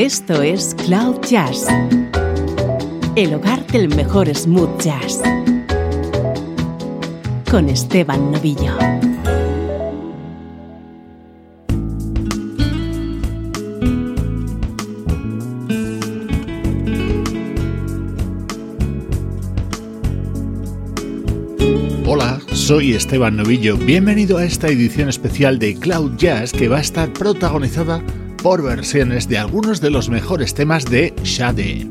Esto es Cloud Jazz, el hogar del mejor smooth jazz, con Esteban Novillo. Hola, soy Esteban Novillo. Bienvenido a esta edición especial de Cloud Jazz que va a estar protagonizada por versiones de algunos de los mejores temas de Shade.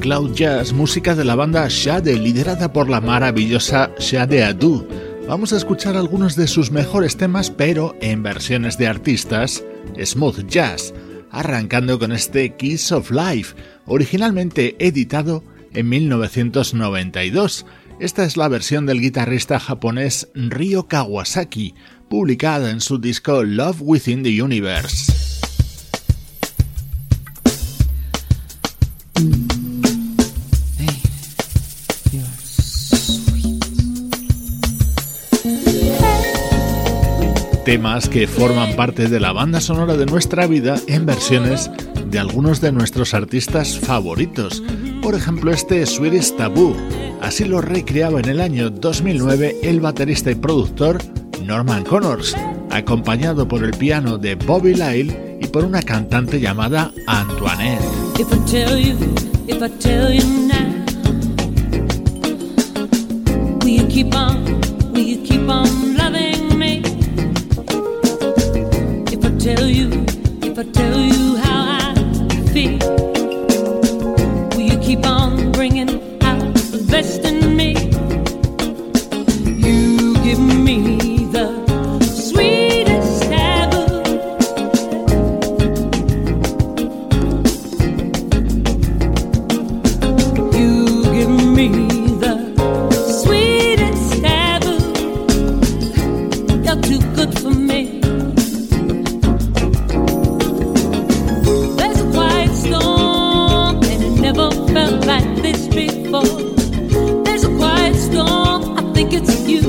Cloud Jazz música de la banda Shade, liderada por la maravillosa Shade Adu. Vamos a escuchar algunos de sus mejores temas, pero en versiones de artistas smooth jazz, arrancando con este Kiss of Life, originalmente editado en 1992. Esta es la versión del guitarrista japonés Ryo Kawasaki, publicada en su disco Love Within the Universe. Temas que forman parte de la banda sonora de nuestra vida en versiones de algunos de nuestros artistas favoritos. Por ejemplo, este Swedish Taboo. Así lo recreaba en el año 2009 el baterista y productor Norman Connors, acompañado por el piano de Bobby Lyle y por una cantante llamada Antoinette. will you keep on out best in think it's you.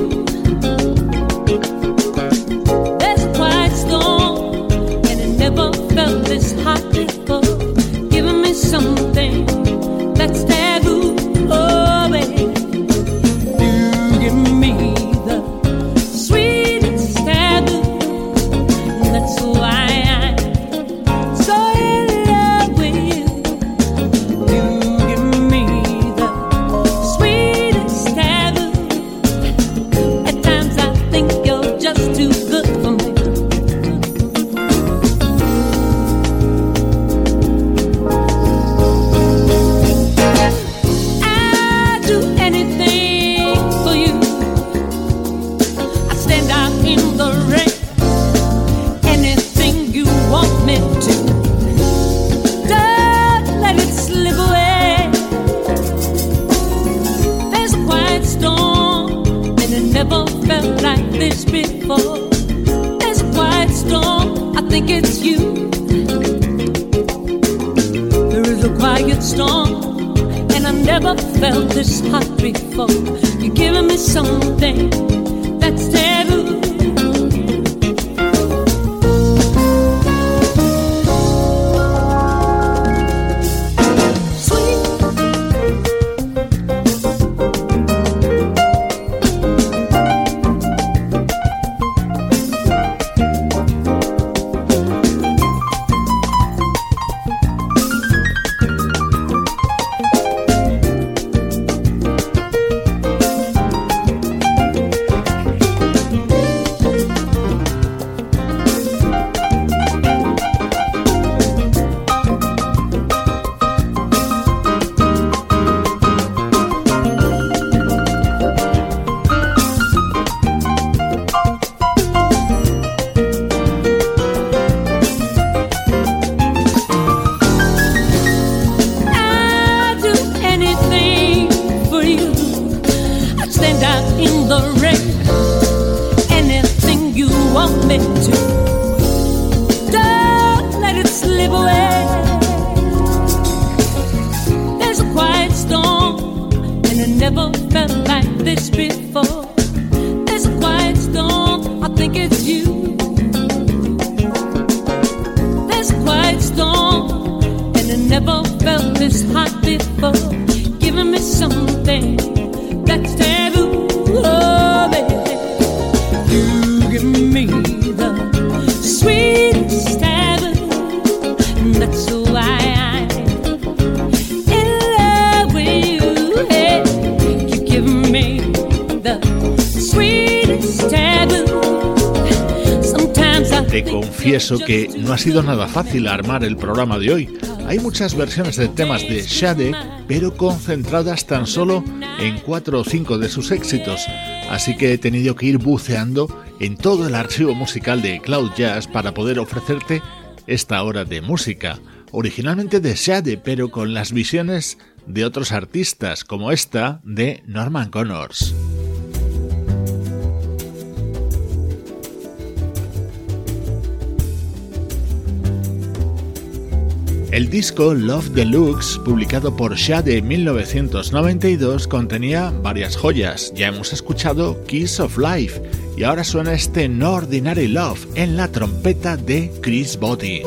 Que no ha sido nada fácil armar el programa de hoy. Hay muchas versiones de temas de Shade, pero concentradas tan solo en cuatro o cinco de sus éxitos, así que he tenido que ir buceando en todo el archivo musical de Cloud Jazz para poder ofrecerte esta hora de música, originalmente de Shade, pero con las visiones de otros artistas como esta de Norman Connors. El disco Love Deluxe, publicado por Shade en 1992, contenía varias joyas. Ya hemos escuchado Kiss of Life y ahora suena este No Ordinary Love en la trompeta de Chris Botti.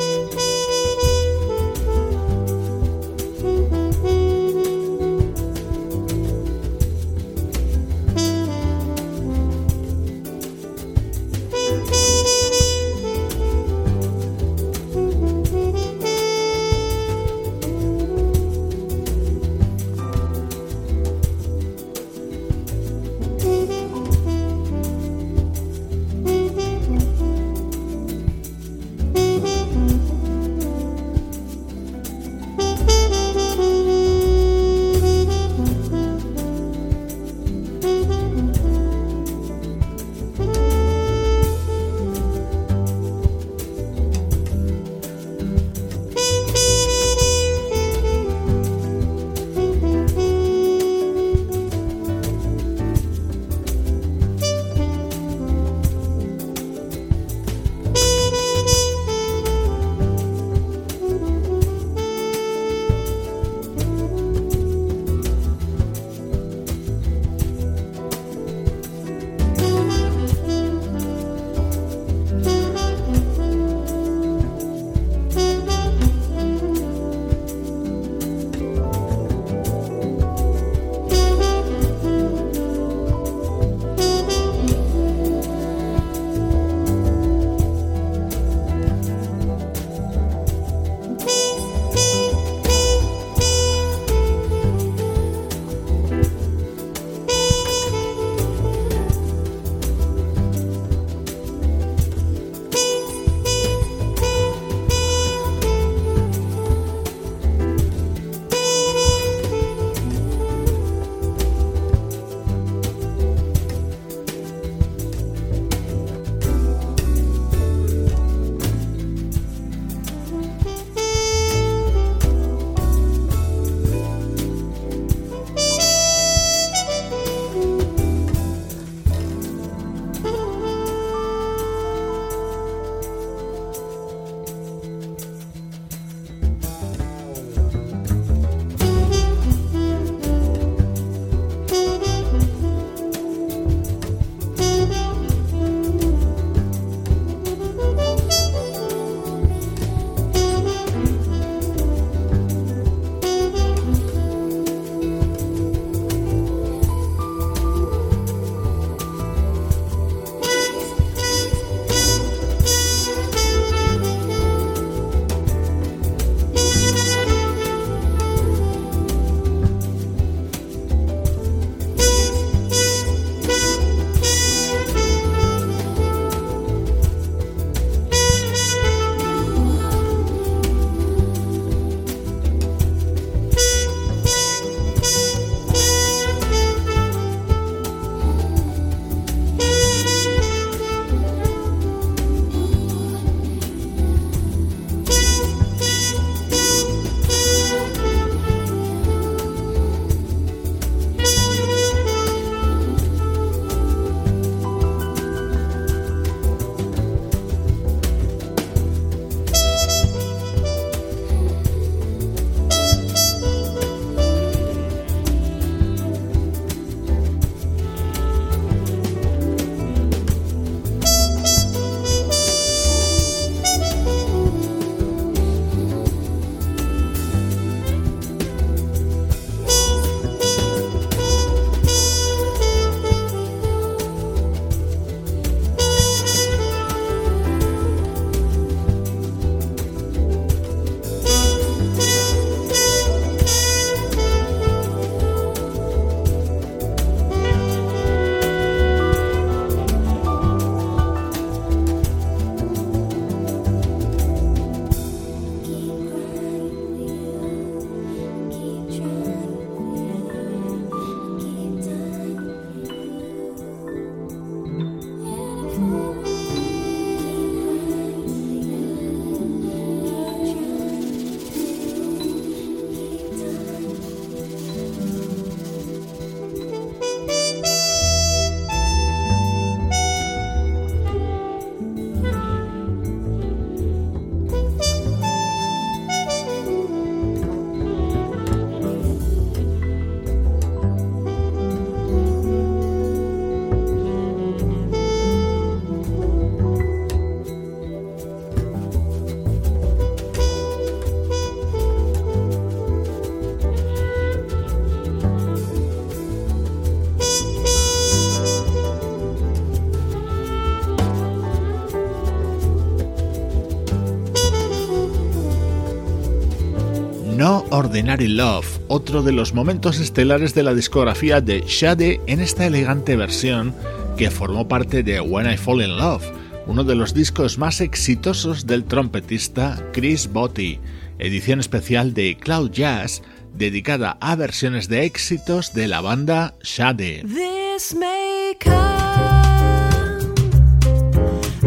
Ordinary Love, otro de los momentos estelares de la discografía de Shade en esta elegante versión que formó parte de When I Fall in Love, uno de los discos más exitosos del trompetista Chris Botti, edición especial de Cloud Jazz dedicada a versiones de éxitos de la banda Shade. This may come,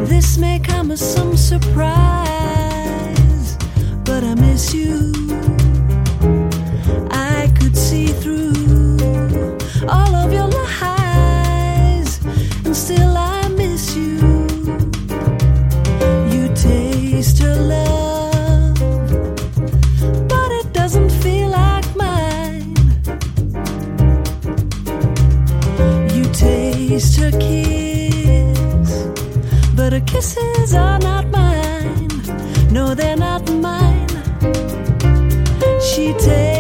this may come as some surprise, but I miss you. All of your lies, and still I miss you. You taste her love, but it doesn't feel like mine. You taste her kiss, but her kisses are not mine. No, they're not mine. She takes,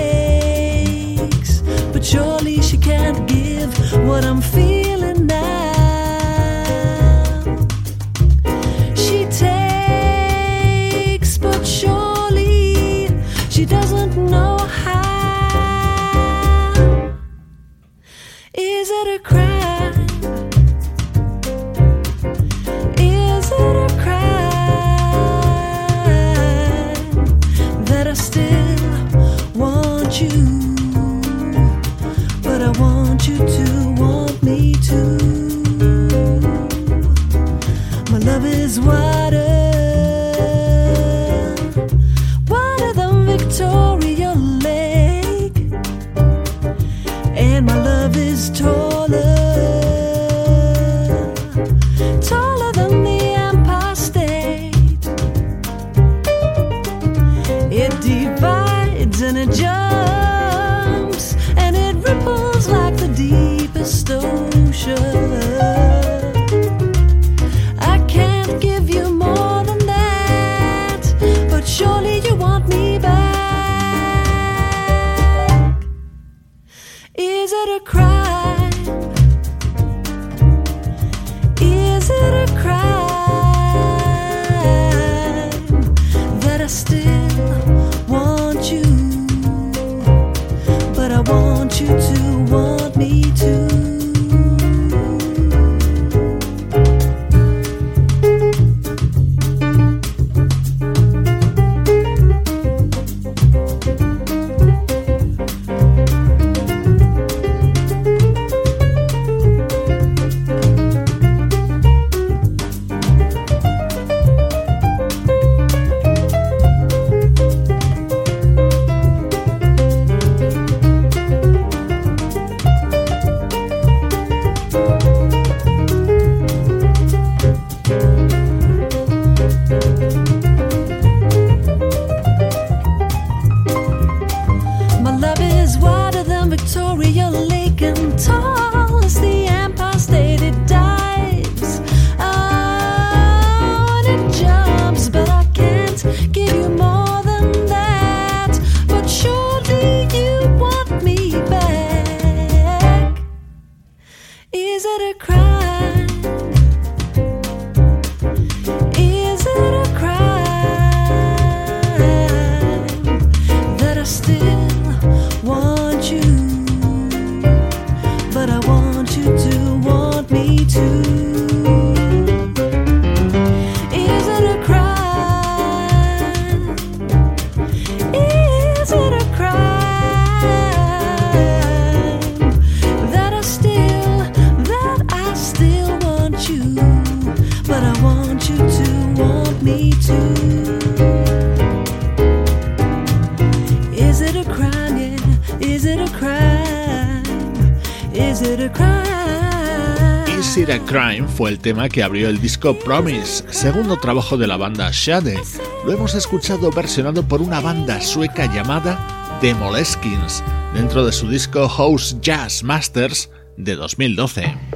tema que abrió el disco Promise, segundo trabajo de la banda Shade. Lo hemos escuchado versionado por una banda sueca llamada The Moleskins, dentro de su disco House Jazz Masters de 2012.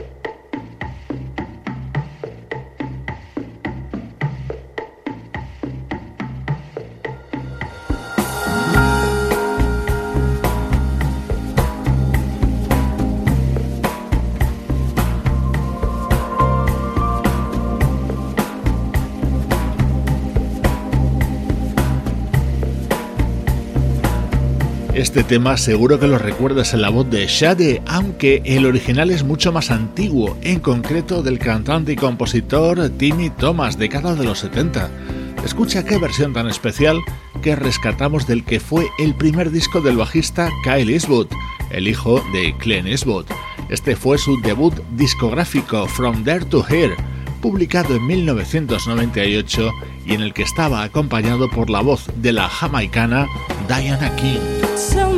Este tema seguro que lo recuerdas en la voz de Shade, aunque el original es mucho más antiguo, en concreto del cantante y compositor Timmy Thomas, década de los 70. Escucha qué versión tan especial que rescatamos del que fue el primer disco del bajista Kyle Eastwood, el hijo de Clint Eastwood. Este fue su debut discográfico From There to Here, publicado en 1998 y en el que estaba acompañado por la voz de la jamaicana Diana King.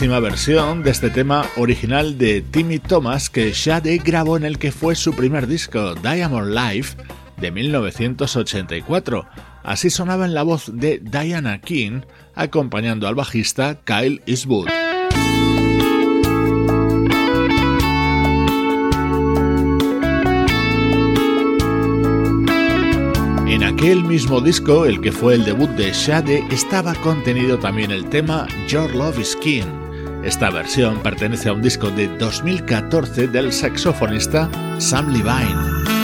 Versión de este tema original de Timmy Thomas que Shade grabó en el que fue su primer disco, Diamond Life, de 1984. Así sonaba en la voz de Diana King, acompañando al bajista Kyle Eastwood. En aquel mismo disco, el que fue el debut de Shade, estaba contenido también el tema Your Love is King. Esta versión pertenece a un disco de 2014 del saxofonista Sam Levine.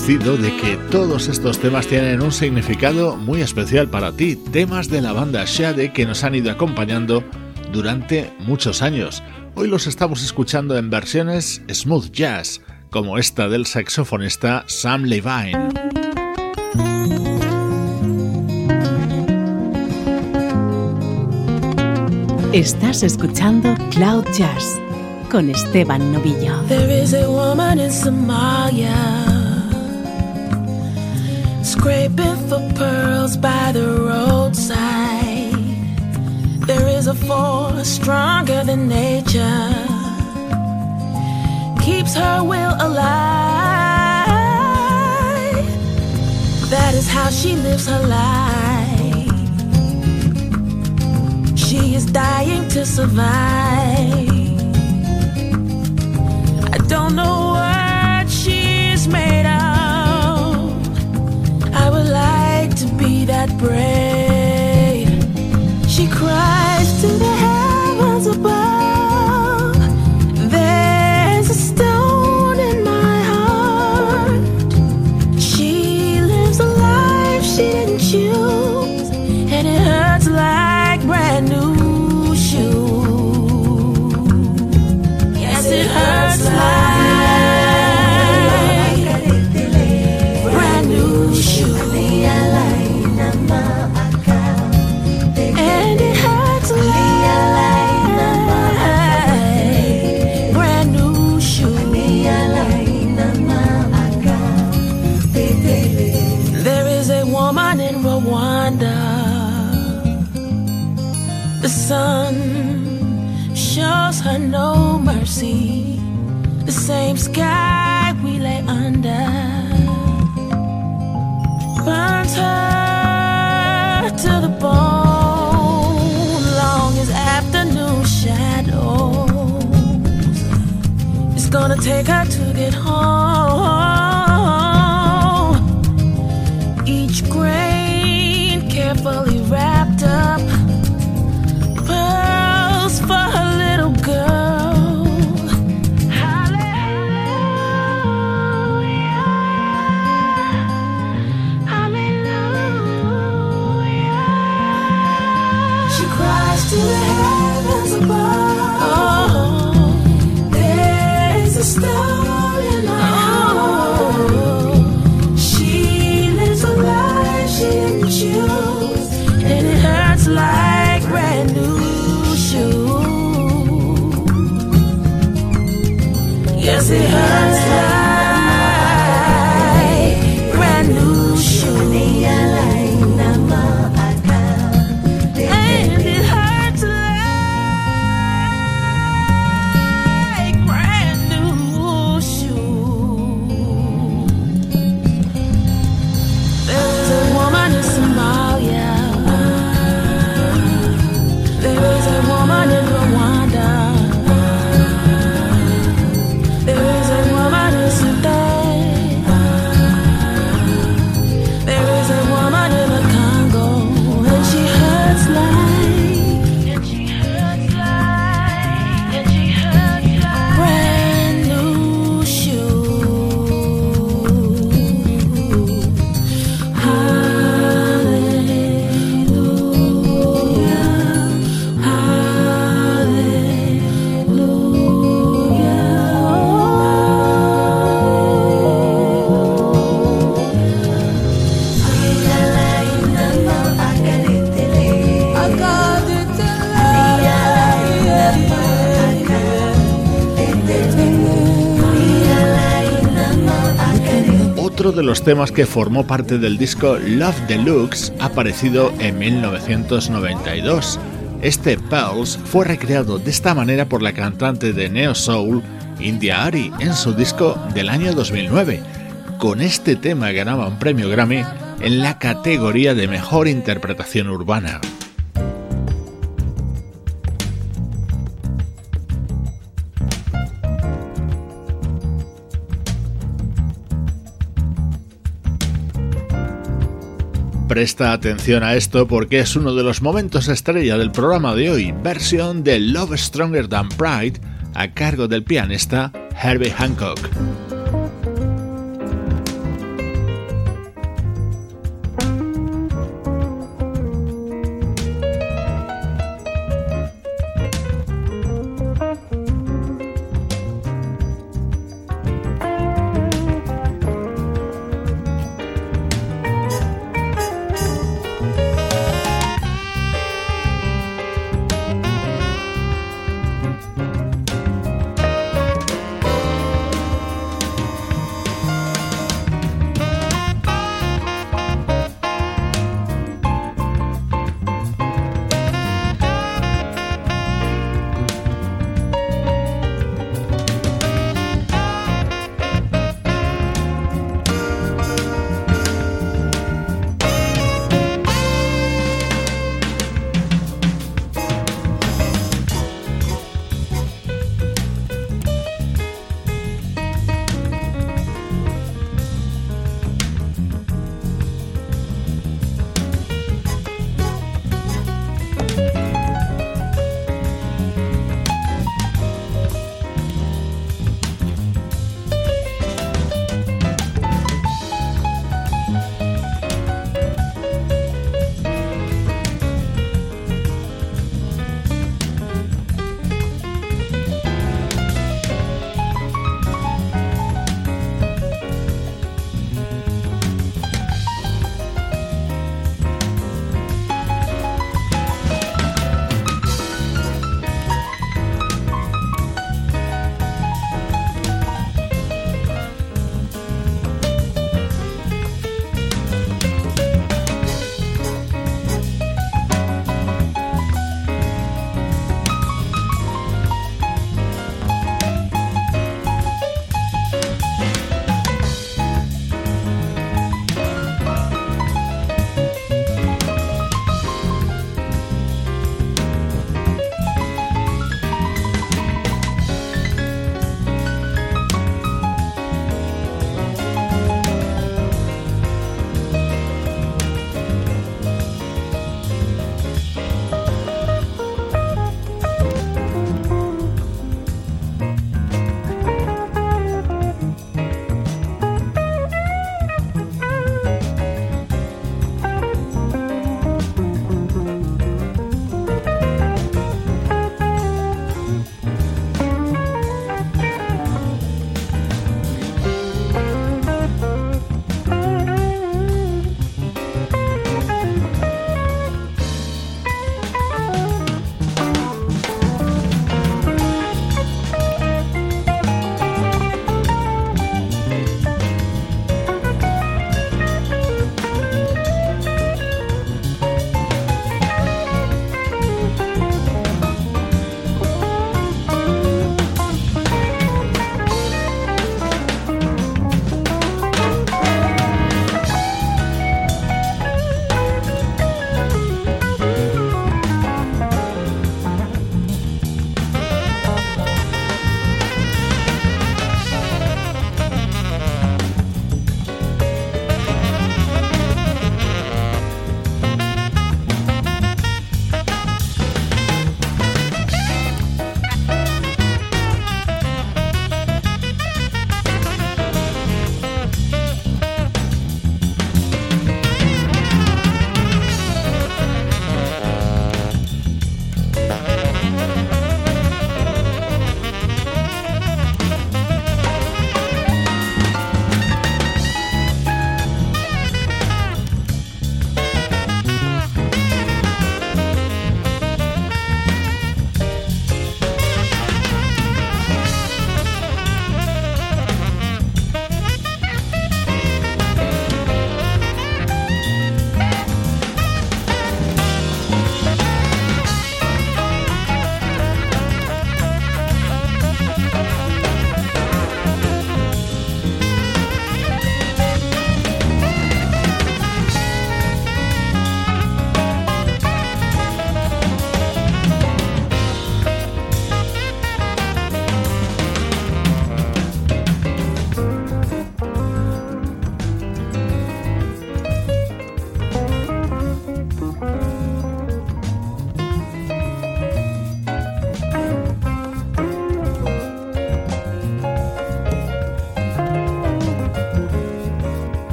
Convencido de que todos estos temas tienen un significado muy especial para ti, temas de la banda Shade que nos han ido acompañando durante muchos años. Hoy los estamos escuchando en versiones smooth jazz, como esta del saxofonista Sam Levine. Estás escuchando Cloud Jazz con Esteban Novillo. There is a woman in Somalia scraping for pearls by the roadside. There is a force stronger than nature, keeps her will alive. That is how she lives her life. She is dying to survive I don't know what she's made that brave. She cries to the sky we lay under her to the bone. Afternoon shadows, it's gonna take her to De los temas que formó parte del disco Love Deluxe, aparecido en 1992. Este Pulse fue recreado de esta manera por la cantante de Neo Soul, India Ari, en su disco del año 2009. Con este tema ganaba un premio Grammy en la categoría de Mejor Interpretación Urbana. Presta atención a esto porque es uno de los momentos estrella del programa de hoy, versión de Love Stronger Than Pride a cargo del pianista Herbie Hancock.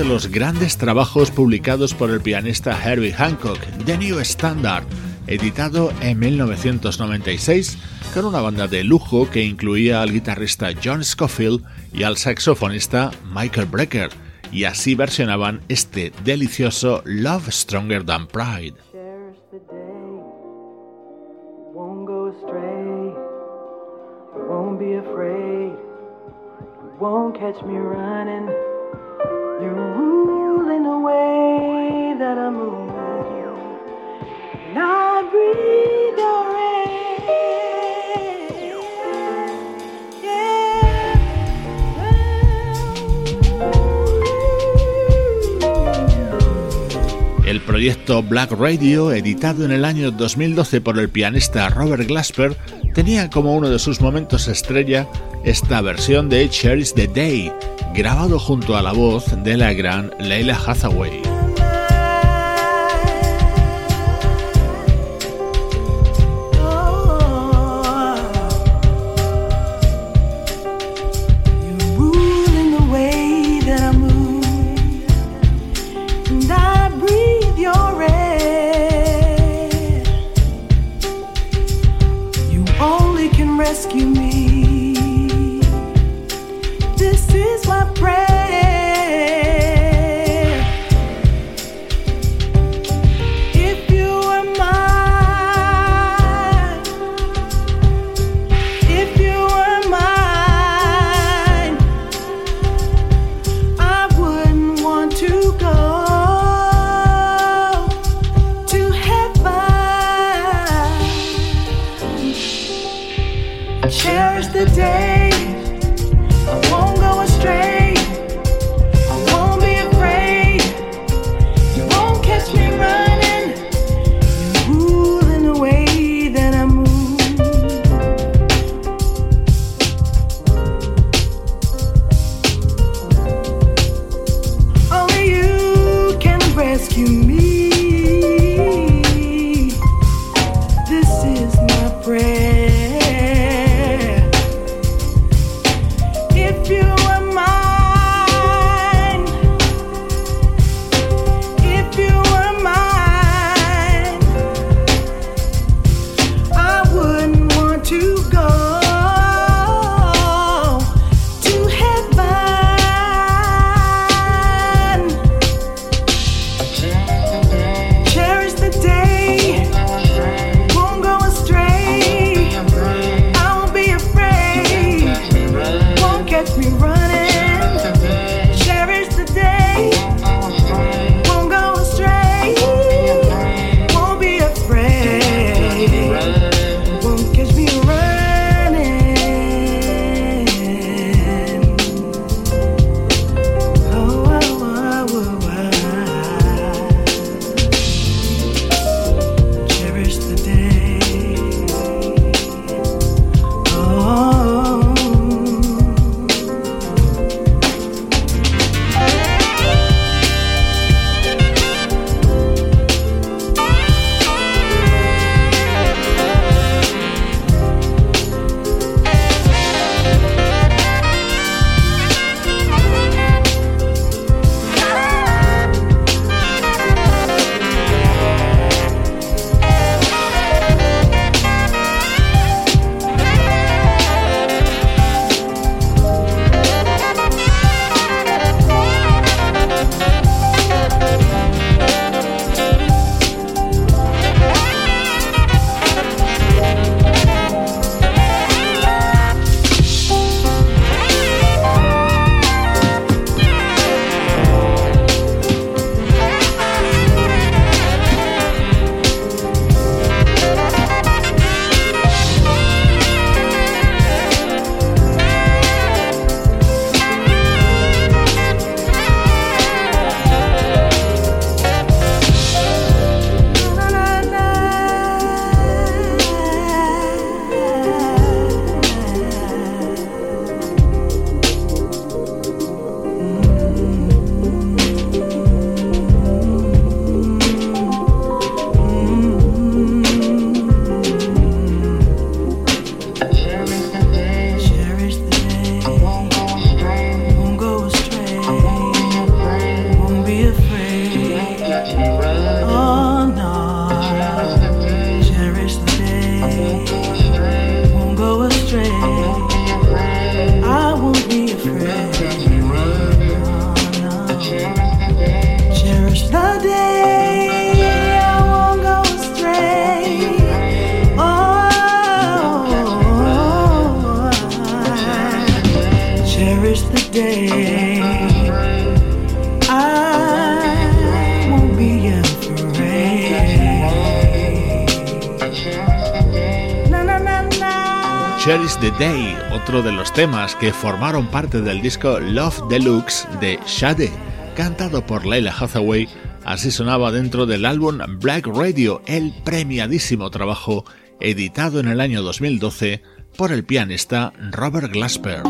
De los grandes trabajos publicados por el pianista Herbie Hancock, The New Standard, editado en 1996 con una banda de lujo que incluía al guitarrista John Scofield y al saxofonista Michael Brecker, y así versionaban este delicioso Love Stronger Than Pride. El proyecto Black Radio, editado en el año 2012 por el pianista Robert Glasper, tenía como uno de sus momentos estrella esta versión de Cherish the Day, grabado junto a la voz de la gran Leila Hathaway. Temas que formaron parte del disco Love Deluxe de Shade, cantado por Leila Hathaway, así sonaba dentro del álbum Black Radio, el premiadísimo trabajo editado en el año 2012 por el pianista Robert Glasper.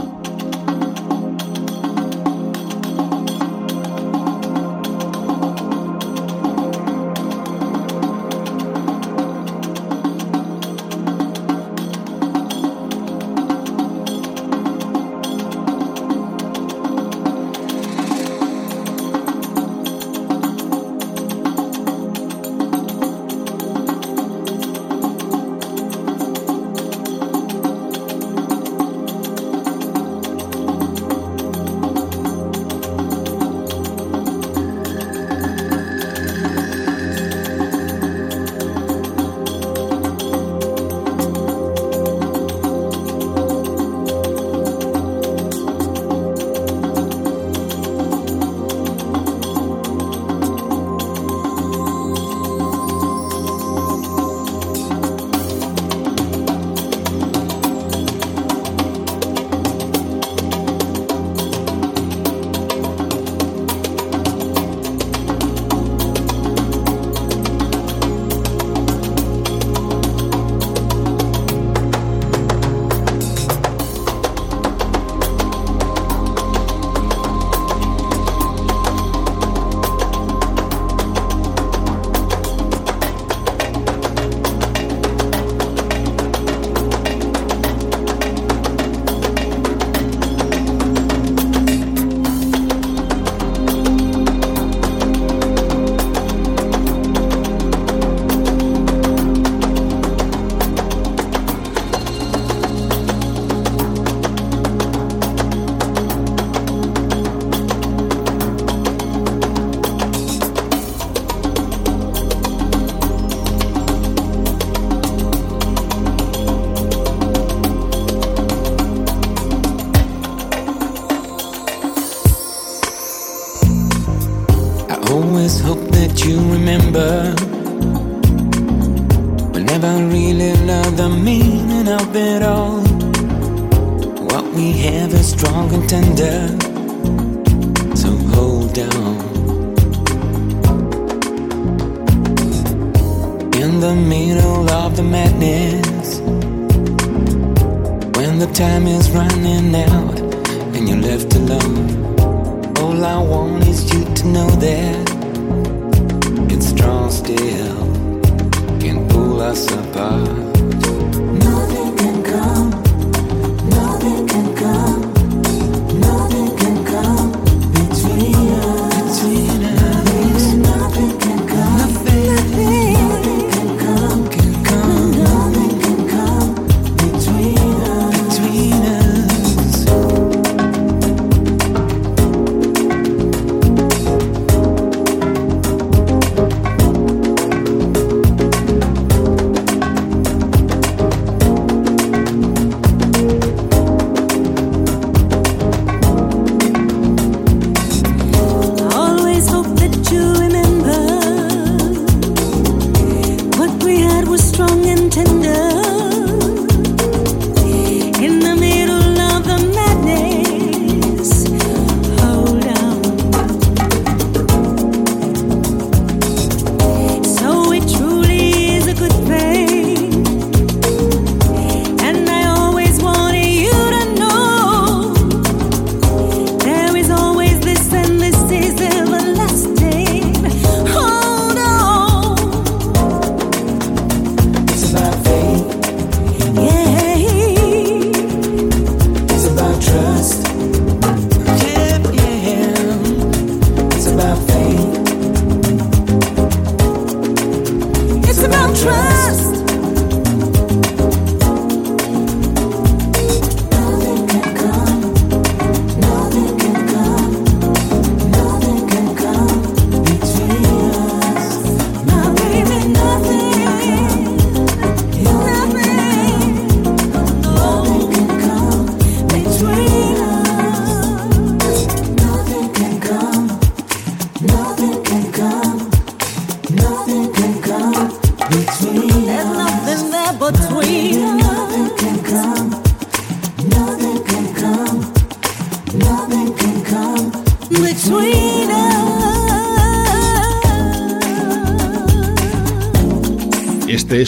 in the middle of the madness. When the time is running out and you're left alone, all I want is you to know that it's strong still, can pull us apart.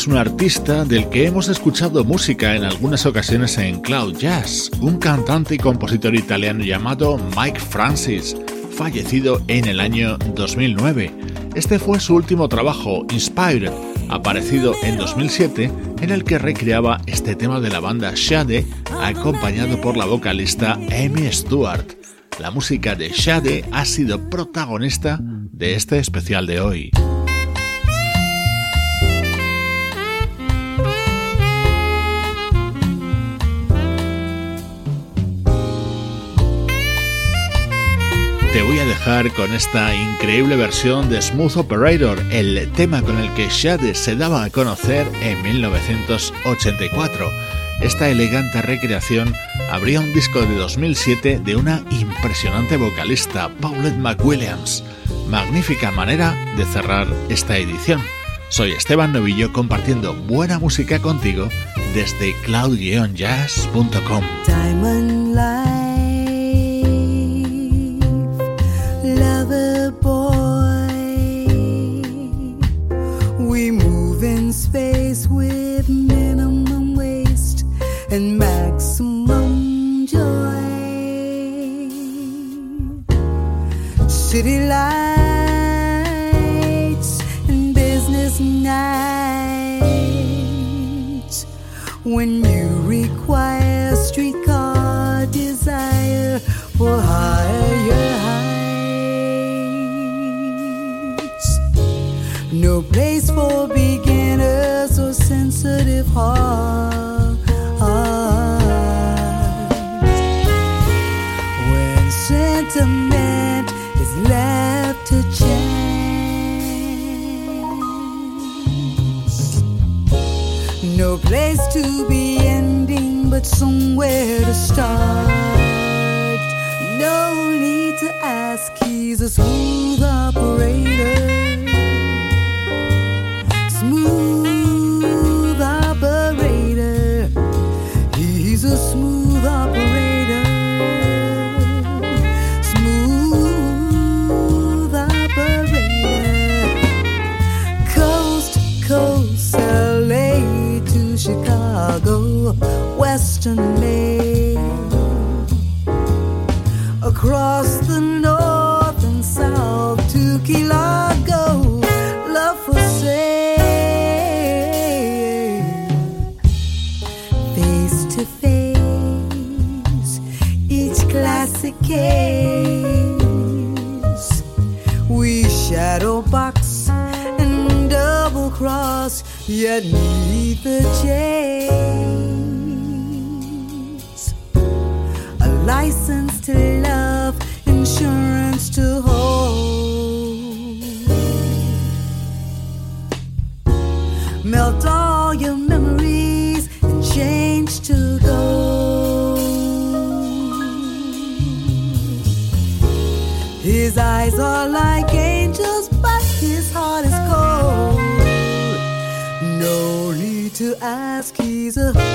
Es un artista del que hemos escuchado música en algunas ocasiones en Cloud Jazz, un cantante y compositor italiano llamado Mike Francis, fallecido en el año 2009. Este fue su último trabajo, Inspired, aparecido en 2007, en el que recreaba este tema de la banda Shade, acompañado por la vocalista Amy Stewart. La música de Shade ha sido protagonista de este especial de hoy. Te voy a dejar con esta increíble versión de Smooth Operator, el tema con el que Shade se daba a conocer en 1984. Esta elegante recreación abría un disco de 2007 de una impresionante vocalista, Paulette McWilliams. Magnífica manera de cerrar esta edición. Soy Esteban Novillo compartiendo buena música contigo desde cloud-jazz.com. classic case. We shadow box and double cross, yet need the chase. A license to love, Caesar.